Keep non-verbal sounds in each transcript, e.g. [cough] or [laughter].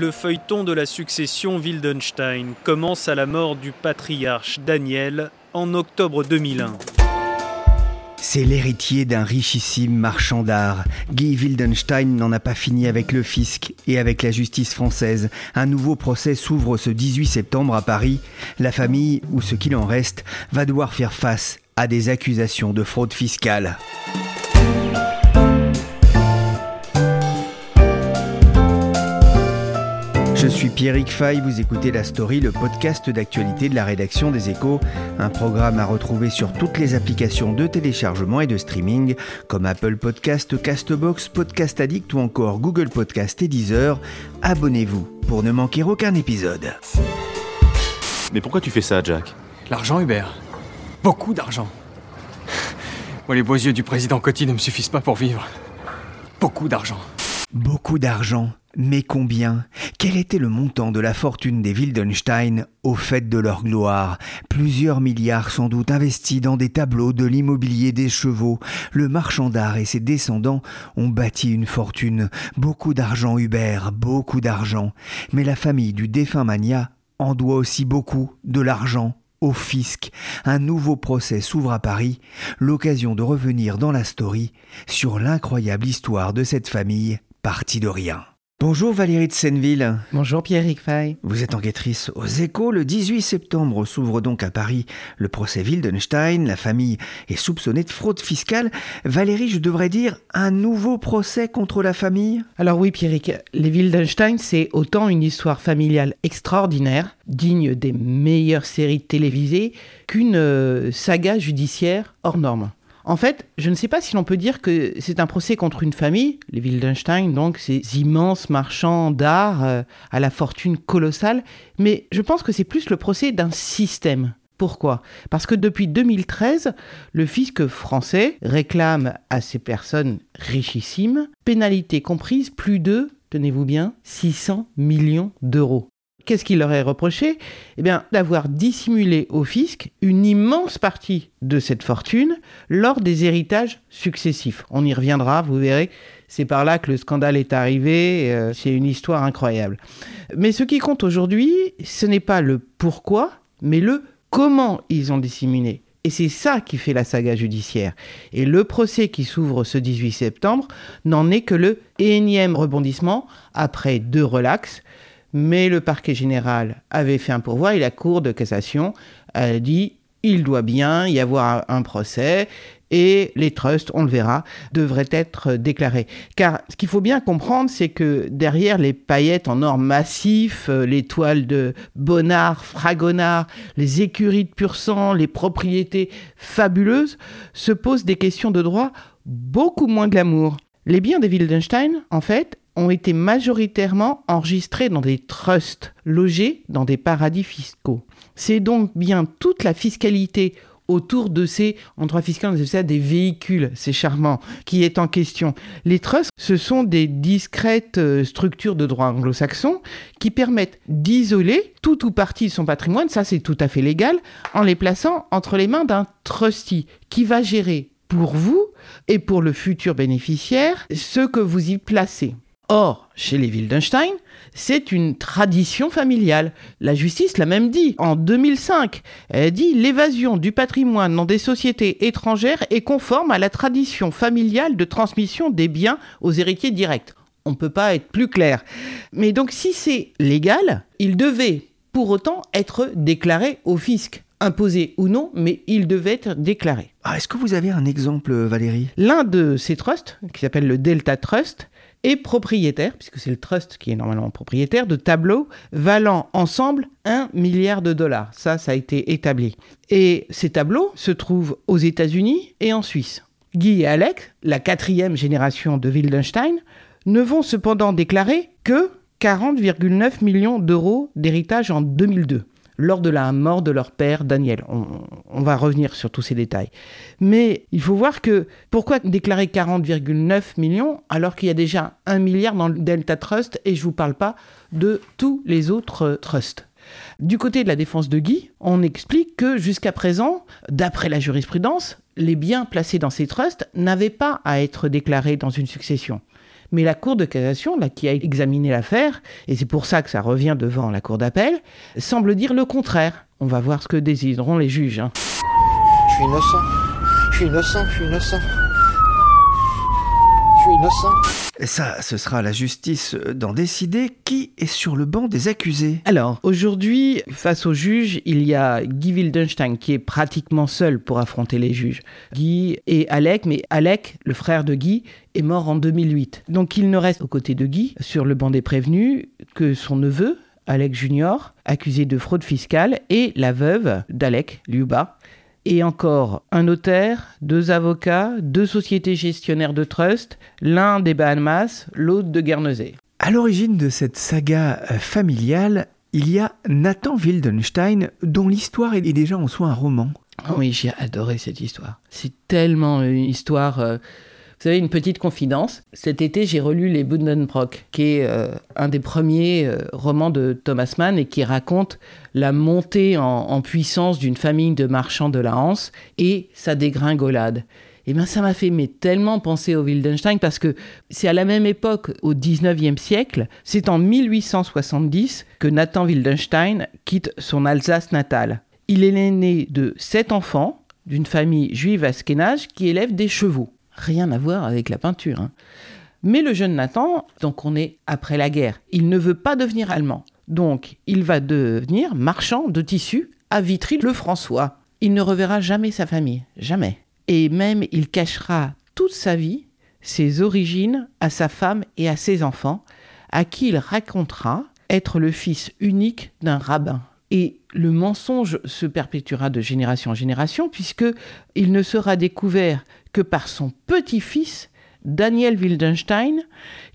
Le feuilleton de la succession Wildenstein commence à la mort du patriarche Daniel en octobre 2001. C'est l'héritier d'un richissime marchand d'art. Guy Wildenstein n'en a pas fini avec le fisc et avec la justice française. Un nouveau procès s'ouvre ce 18 septembre à Paris. La famille, ou ce qu'il en reste, va devoir faire face à des accusations de fraude fiscale. Suis Pierrick Fay, vous écoutez La Story, le podcast d'actualité de la rédaction des Échos, un programme à retrouver sur toutes les applications de téléchargement et de streaming comme Apple Podcast, Castbox, Podcast Addict ou encore Google Podcast et Deezer. Abonnez-vous pour ne manquer aucun épisode. Mais pourquoi tu fais ça, Jack? L'argent, Hubert. Beaucoup d'argent. Moi, les beaux yeux du président Coty ne me suffisent pas pour vivre. Beaucoup d'argent. Beaucoup d'argent, mais combien? Quel était le montant de la fortune des Wildenstein au fait de leur gloire? Plusieurs milliards sans doute investis dans des tableaux, de l'immobilier, des chevaux. Le marchand d'art et ses descendants ont bâti une fortune. Beaucoup d'argent, Hubert, beaucoup d'argent. Mais la famille du défunt Mania en doit aussi beaucoup de l'argent au fisc. Un nouveau procès s'ouvre à Paris, l'occasion de revenir dans la story sur l'incroyable histoire de cette famille partie de rien. Bonjour Valérie de Senneville. Bonjour Pierrick Fay. Vous êtes enquêtrice aux échos. Le 18 septembre s'ouvre donc à Paris le procès Wildenstein. La famille est soupçonnée de fraude fiscale. Valérie, je devrais dire un nouveau procès contre la famille? Alors oui Pierrick, les Wildenstein, c'est autant une histoire familiale extraordinaire, digne des meilleures séries télévisées, qu'une euh, saga judiciaire hors norme. En fait, je ne sais pas si l'on peut dire que c'est un procès contre une famille, les Wildenstein, donc ces immenses marchands d'art euh, à la fortune colossale, mais je pense que c'est plus le procès d'un système. Pourquoi? Parce que depuis 2013, le fisc français réclame à ces personnes richissimes, pénalité comprise, plus de, tenez-vous bien, 600 millions d'euros. Qu'est-ce qu'il leur est reproché Eh bien, d'avoir dissimulé au fisc une immense partie de cette fortune lors des héritages successifs. On y reviendra, vous verrez, c'est par là que le scandale est arrivé, euh, c'est une histoire incroyable. Mais ce qui compte aujourd'hui, ce n'est pas le pourquoi, mais le comment ils ont dissimulé. Et c'est ça qui fait la saga judiciaire. Et le procès qui s'ouvre ce 18 septembre n'en est que le énième rebondissement après deux relax mais le parquet général avait fait un pourvoi et la Cour de cassation a dit il doit bien y avoir un procès et les trusts, on le verra, devraient être déclarés. Car ce qu'il faut bien comprendre, c'est que derrière les paillettes en or massif, euh, les toiles de Bonnard, Fragonard, les écuries de pur sang, les propriétés fabuleuses, se posent des questions de droit beaucoup moins glamour. Les biens des Wildenstein, en fait, ont été majoritairement enregistrés dans des trusts logés dans des paradis fiscaux. C'est donc bien toute la fiscalité autour de ces, en droit fiscal, on ça des véhicules, c'est charmant, qui est en question. Les trusts, ce sont des discrètes euh, structures de droit anglo-saxon qui permettent d'isoler tout ou partie de son patrimoine, ça c'est tout à fait légal, en les plaçant entre les mains d'un trustee qui va gérer pour vous et pour le futur bénéficiaire ce que vous y placez. Or, chez les Wildenstein, c'est une tradition familiale. La justice l'a même dit en 2005. Elle dit l'évasion du patrimoine dans des sociétés étrangères est conforme à la tradition familiale de transmission des biens aux héritiers directs. On ne peut pas être plus clair. Mais donc si c'est légal, il devait pour autant être déclaré au fisc imposé ou non, mais il devait être déclaré. Ah, Est-ce que vous avez un exemple, Valérie? L'un de ces trusts, qui s'appelle le Delta Trust, est propriétaire, puisque c'est le trust qui est normalement propriétaire, de tableaux valant ensemble 1 milliard de dollars. Ça, ça a été établi. Et ces tableaux se trouvent aux États-Unis et en Suisse. Guy et Alec, la quatrième génération de Wildenstein, ne vont cependant déclarer que 40,9 millions d'euros d'héritage en 2002 lors de la mort de leur père Daniel. On, va revenir sur tous ces détails. Mais il faut voir que pourquoi déclarer 40,9 millions alors qu'il y a déjà un milliard dans le Delta Trust et je ne vous parle pas de tous les autres trusts. Du côté de la défense de Guy, on explique que jusqu'à présent, d'après la jurisprudence, les biens placés dans ces trusts n'avaient pas à être déclarés dans une succession. Mais la Cour de cassation, là, qui a examiné l'affaire, et c'est pour ça que ça revient devant la Cour d'appel, semble dire le contraire. On va voir ce que décideront les juges. Hein. Je suis innocent. Je suis innocent. Je suis innocent. Je suis innocent. Ça, ce sera la justice d'en décider qui est sur le banc des accusés? Alors, aujourd'hui, face aux juges, il y a Guy Wildenstein qui est pratiquement seul pour affronter les juges. Guy et Alec, mais Alec, le frère de Guy, est mort en 2008. Donc il ne reste aux côtés de Guy, sur le banc des prévenus, que son neveu, Alec Junior, accusé de fraude fiscale, et la veuve d'Alec, Liuba, et encore un notaire, deux avocats, deux sociétés gestionnaires de trust, l'un des Bahamas, l'autre de Guernesey. À l'origine de cette saga euh, familiale, il y a Nathan Wildenstein, dont l'histoire est déjà en soi un roman. Oh oui, j'ai adoré cette histoire. C'est tellement une histoire euh, vous savez, une petite confidence. Cet été, j'ai relu Les Buddenbrock, qui est euh, un des premiers euh, romans de Thomas Mann et qui raconte la montée en, puissance d'une famille de marchands de la Hanse et sa dégringolade. Et eh bien, ça m'a fait mais, tellement penser au Wildenstein parce que c'est à la même époque, au 19e siècle, c'est en 1870 que Nathan Wildenstein quitte son Alsace natale. Il est l'aîné de sept enfants d'une famille juive askénage qui élève des chevaux rien à voir avec la peinture. Hein. Mais le jeune Nathan, donc on est après la guerre, il ne veut pas devenir allemand. Donc il va devenir marchand de tissus à Vitry-le-François. Il ne reverra jamais sa famille, jamais. Et même il cachera toute sa vie ses origines à sa femme et à ses enfants, à qui il racontera être le fils unique d'un rabbin. Et le mensonge se perpétuera de génération en génération, puisque il ne sera découvert que par son petit-fils, Daniel Wildenstein,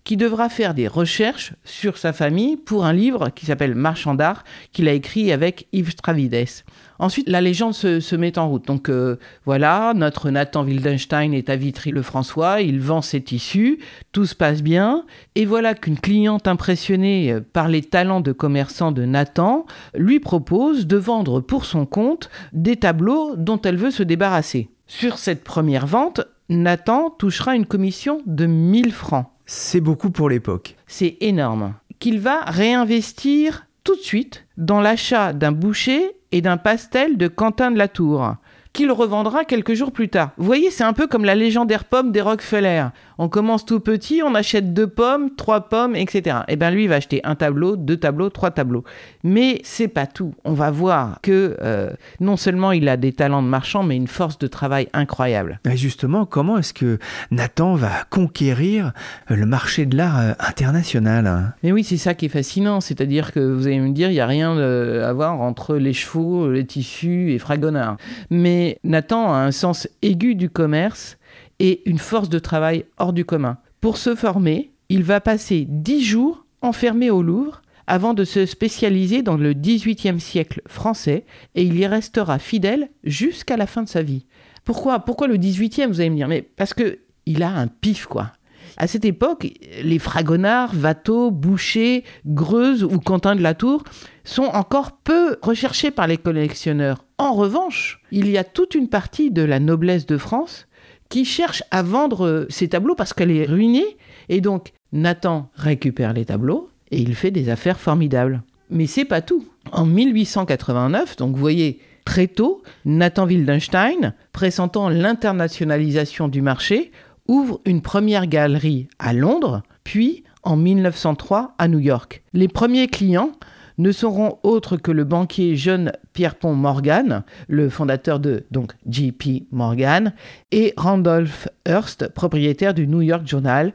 qui devra faire des recherches sur sa famille pour un livre qui s'appelle Marchand d'art, qu'il a écrit avec Yves Stravides. Ensuite, la légende se, met en route. Donc euh, voilà, notre Nathan Wildenstein est à Vitry-le-François, il vend ses tissus, tout se passe bien, et voilà qu'une cliente impressionnée par les talents de commerçant de Nathan lui propose de vendre pour son compte des tableaux dont elle veut se débarrasser. Sur cette première vente, Nathan touchera une commission de 1000 francs. C'est beaucoup pour l'époque. C'est énorme. Qu'il va réinvestir tout de suite dans l'achat d'un boucher et d'un pastel de Quentin de la Tour qu'il revendra quelques jours plus tard. Vous voyez, c'est un peu comme la légendaire pomme des Rockefeller. On commence tout petit, on achète deux pommes, trois pommes, etc. Et eh bien lui, il va acheter un tableau, deux tableaux, trois tableaux. Mais c'est pas tout. On va voir que euh, non seulement il a des talents de marchand, mais une force de travail incroyable. Et justement, comment est-ce que Nathan va conquérir euh, le marché de l'art euh, international? Mais oui, c'est ça qui est fascinant. C'est-à-dire que vous allez me dire, il n'y a rien à voir entre les chevaux, les tissus et Fragonard. Mais Nathan a un sens aigu du commerce et une force de travail hors du commun. Pour se former, il va passer dix jours enfermé au Louvre avant de se spécialiser dans le XVIIIe siècle français et il y restera fidèle jusqu'à la fin de sa vie. Pourquoi Pourquoi le XVIIIe Vous allez me dire, mais parce que il a un pif quoi. À cette époque, les Fragonard, Watteau, Boucher, Greuze ou Quentin de la Tour sont encore peu recherchés par les collectionneurs. En revanche, il y a toute une partie de la noblesse de France qui cherche à vendre ses tableaux parce qu'elle est ruinée. Et donc, Nathan récupère les tableaux et il fait des affaires formidables. Mais c'est pas tout. En 1889, donc vous voyez, très tôt, Nathan Wildenstein, pressentant l'internationalisation du marché, ouvre une première galerie à Londres, puis en 1903 à New York. Les premiers clients ne seront autres que le banquier jeune Pierpont Morgan, le fondateur de donc JP Morgan, et Randolph Hearst, propriétaire du New York Journal.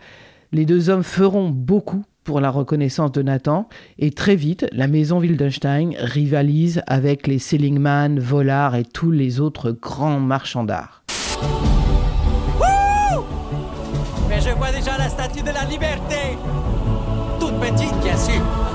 Les deux hommes feront beaucoup pour la reconnaissance de Nathan et très vite, la maison Wildenstein rivalise avec les Seligman, Vollard et tous les autres grands marchands d'art. statue de la liberté. Toute petite, bien sûr.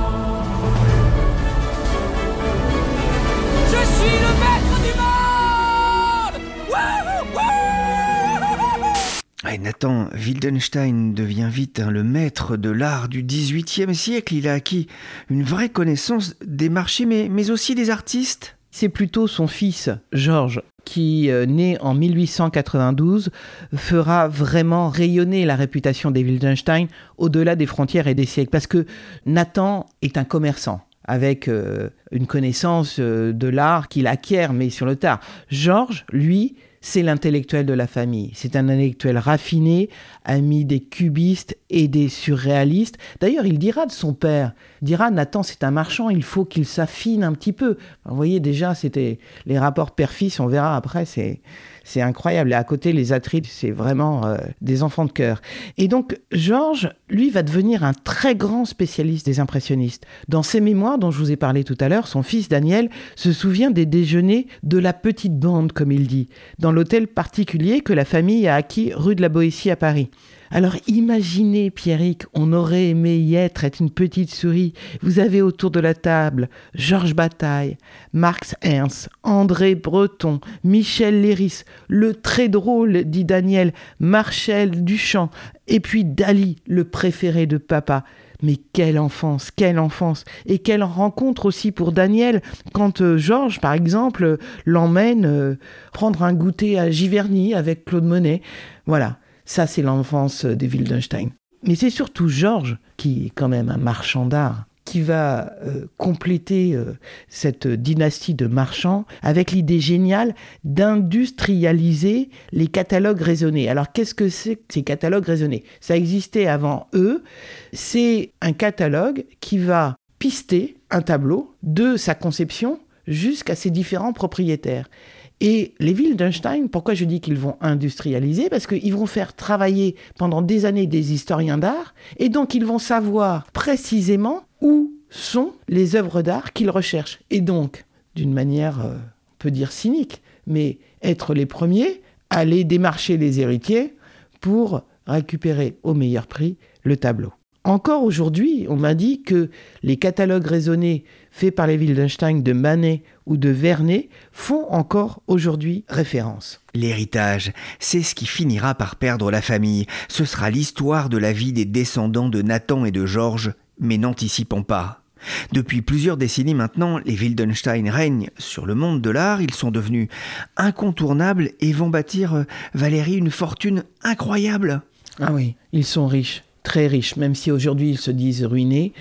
Nathan Wildenstein devient vite hein, le maître de l'art du XVIIIe siècle. Il a acquis une vraie connaissance des marchés, mais, mais aussi des artistes. C'est plutôt son fils, Georges, qui, euh, né en 1892, fera vraiment rayonner la réputation des Wildenstein au-delà des frontières et des siècles. Parce que Nathan est un commerçant avec euh, une connaissance euh, de l'art qu'il acquiert, mais sur le tard. Georges, lui, c'est l'intellectuel de la famille. C'est un intellectuel raffiné, ami des cubistes et des surréalistes. D'ailleurs, il dira de son père, dira Nathan, c'est un marchand, il faut qu'il s'affine un petit peu. Vous voyez déjà, c'était les rapports père-fils, on verra après, c'est c'est incroyable. Et à côté, les Atrides, c'est vraiment euh, des enfants de cœur. Et donc, Georges, lui, va devenir un très grand spécialiste des impressionnistes. Dans ses mémoires, dont je vous ai parlé tout à l'heure, son fils Daniel se souvient des déjeuners de la petite bande, comme il dit, dans l'hôtel particulier que la famille a acquis rue de la Boétie à Paris. Alors imaginez, Pierrick, on aurait aimé y être, être une petite souris. Vous avez autour de la table Georges Bataille, Marx Ernst, André Breton, Michel Léris, le très drôle, dit Daniel, Marcel Duchamp, et puis Dali, le préféré de papa. Mais quelle enfance, quelle enfance Et quelle rencontre aussi pour Daniel quand euh, Georges, par exemple, l'emmène euh, prendre un goûter à Giverny avec Claude Monet. Voilà, ça, c'est l'enfance des Wildenstein. Mais c'est surtout Georges, qui est quand même un marchand d'art, qui va euh, compléter euh, cette dynastie de marchands avec l'idée géniale d'industrialiser les catalogues raisonnés. Alors qu'est-ce que c'est que ces catalogues raisonnés? Ça existait avant eux. C'est un catalogue qui va pister un tableau de sa conception jusqu'à ses différents propriétaires. Et les villes d'Einstein, pourquoi je dis qu'ils vont industrialiser? Parce qu'ils vont faire travailler pendant des années des historiens d'art, et donc ils vont savoir précisément où sont les œuvres d'art qu'ils recherchent. Et donc, d'une manière, euh, on peut dire cynique, mais être les premiers, aller démarcher les héritiers pour récupérer au meilleur prix le tableau. Encore aujourd'hui, on m'a dit que les catalogues raisonnés faits par les Wildenstein de Manet ou de Vernet font encore aujourd'hui référence. L'héritage, c'est ce qui finira par perdre la famille. Ce sera l'histoire de la vie des descendants de Nathan et de Georges, mais n'anticipons pas. Depuis plusieurs décennies maintenant, les Wildenstein règnent sur le monde de l'art, ils sont devenus incontournables et vont bâtir, euh, Valérie, une fortune incroyable. Ah oui, ils sont riches très riches, même si aujourd'hui ils se disent ruinés.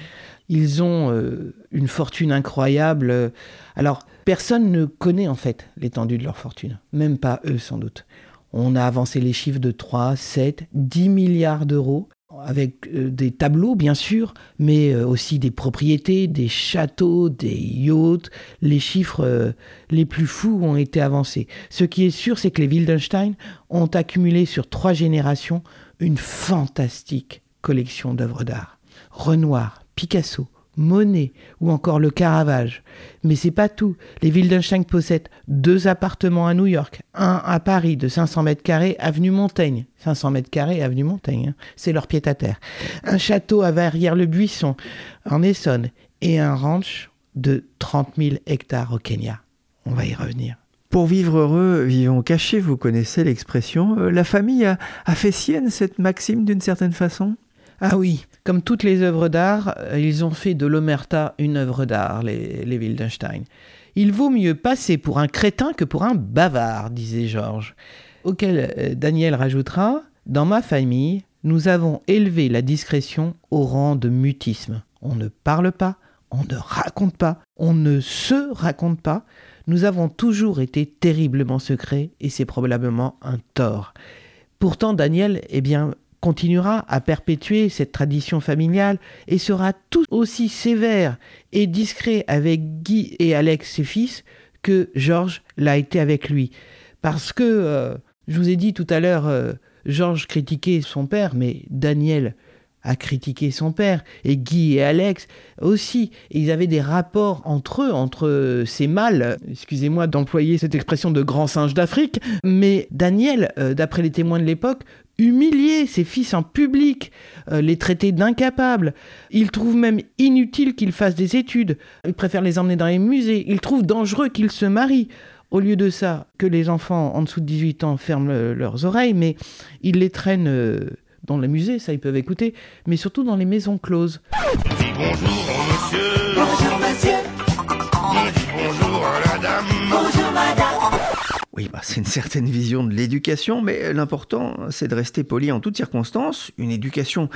Ils ont euh, une fortune incroyable. Alors, personne ne connaît en fait l'étendue de leur fortune, même pas eux sans doute. On a avancé les chiffres de 3, 7, 10 milliards d'euros, avec euh, des tableaux bien sûr, mais euh, aussi des propriétés, des châteaux, des yachts. Les chiffres les plus fous ont été avancés. Ce qui est sûr, c'est que les Wildenstein ont accumulé sur trois générations une fantastique collection d'œuvres d'art. Renoir, Picasso, Monet ou encore le Caravage. Mais c'est pas tout. Les Wildenstein possèdent deux appartements à New York, un à Paris de 500 mètres carrés, avenue Montaigne. 500 mètres carrés, avenue Montaigne, hein. c'est leur pied à terre. Un château à Verrières-le-Buisson, en Essonne, et un ranch de 30 000 hectares au Kenya. On va y revenir. Pour vivre heureux, vivons cachés, vous connaissez l'expression. Euh, la famille a, a fait sienne cette maxime d'une certaine façon? Ah oui, comme toutes les œuvres d'art, euh, ils ont fait de l'omerta une œuvre d'art, les, Wildenstein. Il vaut mieux passer pour un crétin que pour un bavard, disait Georges. Auquel euh, Daniel rajoutera Dans ma famille, nous avons élevé la discrétion au rang de mutisme. On ne parle pas, on ne raconte pas, on ne se raconte pas. Nous avons toujours été terriblement secrets et c'est probablement un tort. Pourtant, Daniel, eh bien, continuera à perpétuer cette tradition familiale et sera tout aussi sévère et discret avec Guy et Alex, ses fils, que Georges l'a été avec lui. Parce que, euh, je vous ai dit tout à l'heure, euh, Georges critiquait son père, mais Daniel a critiqué son père, et Guy et Alex aussi. ils avaient des rapports entre eux, entre ces mâles, excusez-moi d'employer cette expression de grand singe d'Afrique, mais Daniel, euh, d'après les témoins de l'époque, humilier ses fils en public, euh, les traiter d'incapables. Il trouve même inutile qu'ils fassent des études. Il préfère les emmener dans les musées. Il trouve dangereux qu'ils se marient. Au lieu de ça, que les enfants en dessous de 18 ans ferment leurs oreilles, mais il les traîne euh, dans les musées, ça ils peuvent écouter, mais surtout dans les maisons closes. bonjour monsieur. Bonjour monsieur. Oui, bah, c'est une certaine vision de l'éducation, mais l'important, c'est de rester poli en toutes circonstances. Une éducation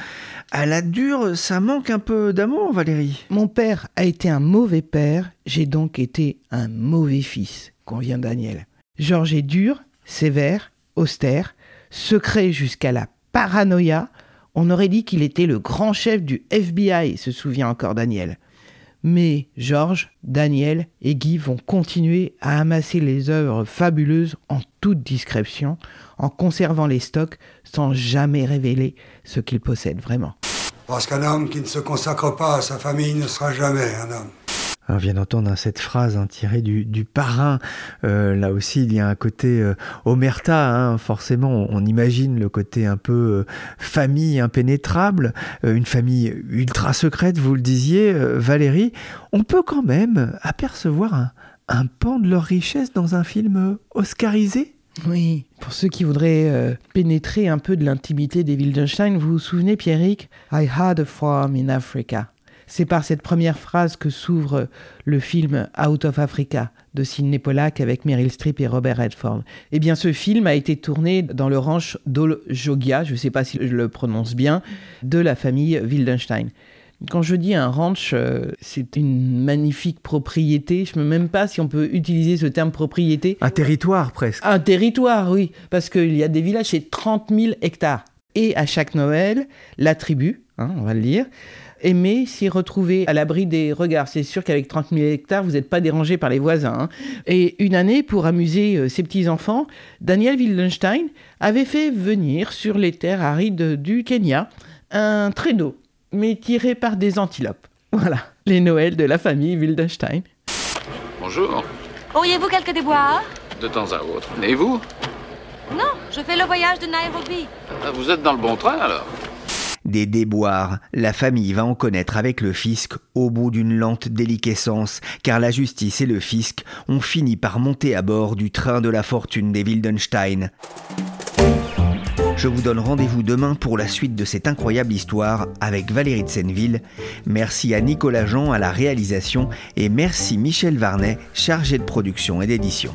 à la dure, ça manque un peu d'amour, Valérie. Mon père a été un mauvais père, j'ai donc été un mauvais fils convient Daniel. Georges est dur, sévère, austère, secret jusqu'à la paranoïa. On aurait dit qu'il était le grand chef du FBI, se souvient encore Daniel. Mais Georges, Daniel et Guy vont continuer à amasser les œuvres fabuleuses en toute discrétion, en conservant les stocks sans jamais révéler ce qu'ils possèdent vraiment. Parce qu'un homme qui ne se consacre pas à sa famille ne sera jamais un homme. On vient d'entendre cette phrase hein, tirée du, parrain. Euh, là aussi, il y a un côté euh, omerta. Hein. forcément, on, imagine le côté un peu euh, famille impénétrable, une famille ultra secrète, vous le disiez, Valérie. On peut quand même apercevoir un, un, pan de leur richesse dans un film oscarisé? Oui, pour ceux qui voudraient pénétrer un peu de l'intimité des Wildenstein, vous vous souvenez, Pierrick? I had a farm in Africa. C'est par cette première phrase que s'ouvre le film Out of Africa de Sidney Pollack avec Meryl Streep et Robert Redford. Eh bien, ce film a été tourné dans le ranch d'Oljogia, je ne sais pas si je le prononce bien, de la famille Wildenstein. Quand je dis un ranch, euh, c'est une magnifique propriété. Je ne sais même pas si on peut utiliser ce terme propriété. Un territoire presque. Un territoire, oui. Parce qu'il y a des villages, c'est 30 000 hectares. Et à chaque Noël, la tribu, hein, on va le dire, aimer s'y retrouver à l'abri des regards. C'est sûr qu'avec 30 000 hectares, vous n'êtes pas dérangé par les voisins. Hein. Et une année, pour amuser euh, ses petits-enfants, Daniel Wildenstein avait fait venir sur les terres arides du Kenya un traîneau, mais tiré par des antilopes. [laughs] Voilà, les Noëls de la famille Wildenstein. Bonjour. Auriez-vous quelques déboires? De temps à autre. Et vous Non, je fais le voyage de Nairobi. Ah, vous êtes dans le bon train alors des déboires, la famille va en connaître avec le fisc au bout d'une lente déliquescence, car la justice et le fisc ont fini par monter à bord du train de la fortune des Wildenstein. Je vous donne rendez-vous demain pour la suite de cette incroyable histoire avec Valérie de Senneville. Merci à Nicolas Jean à la réalisation et merci Michel Varnet, chargé de production et d'édition.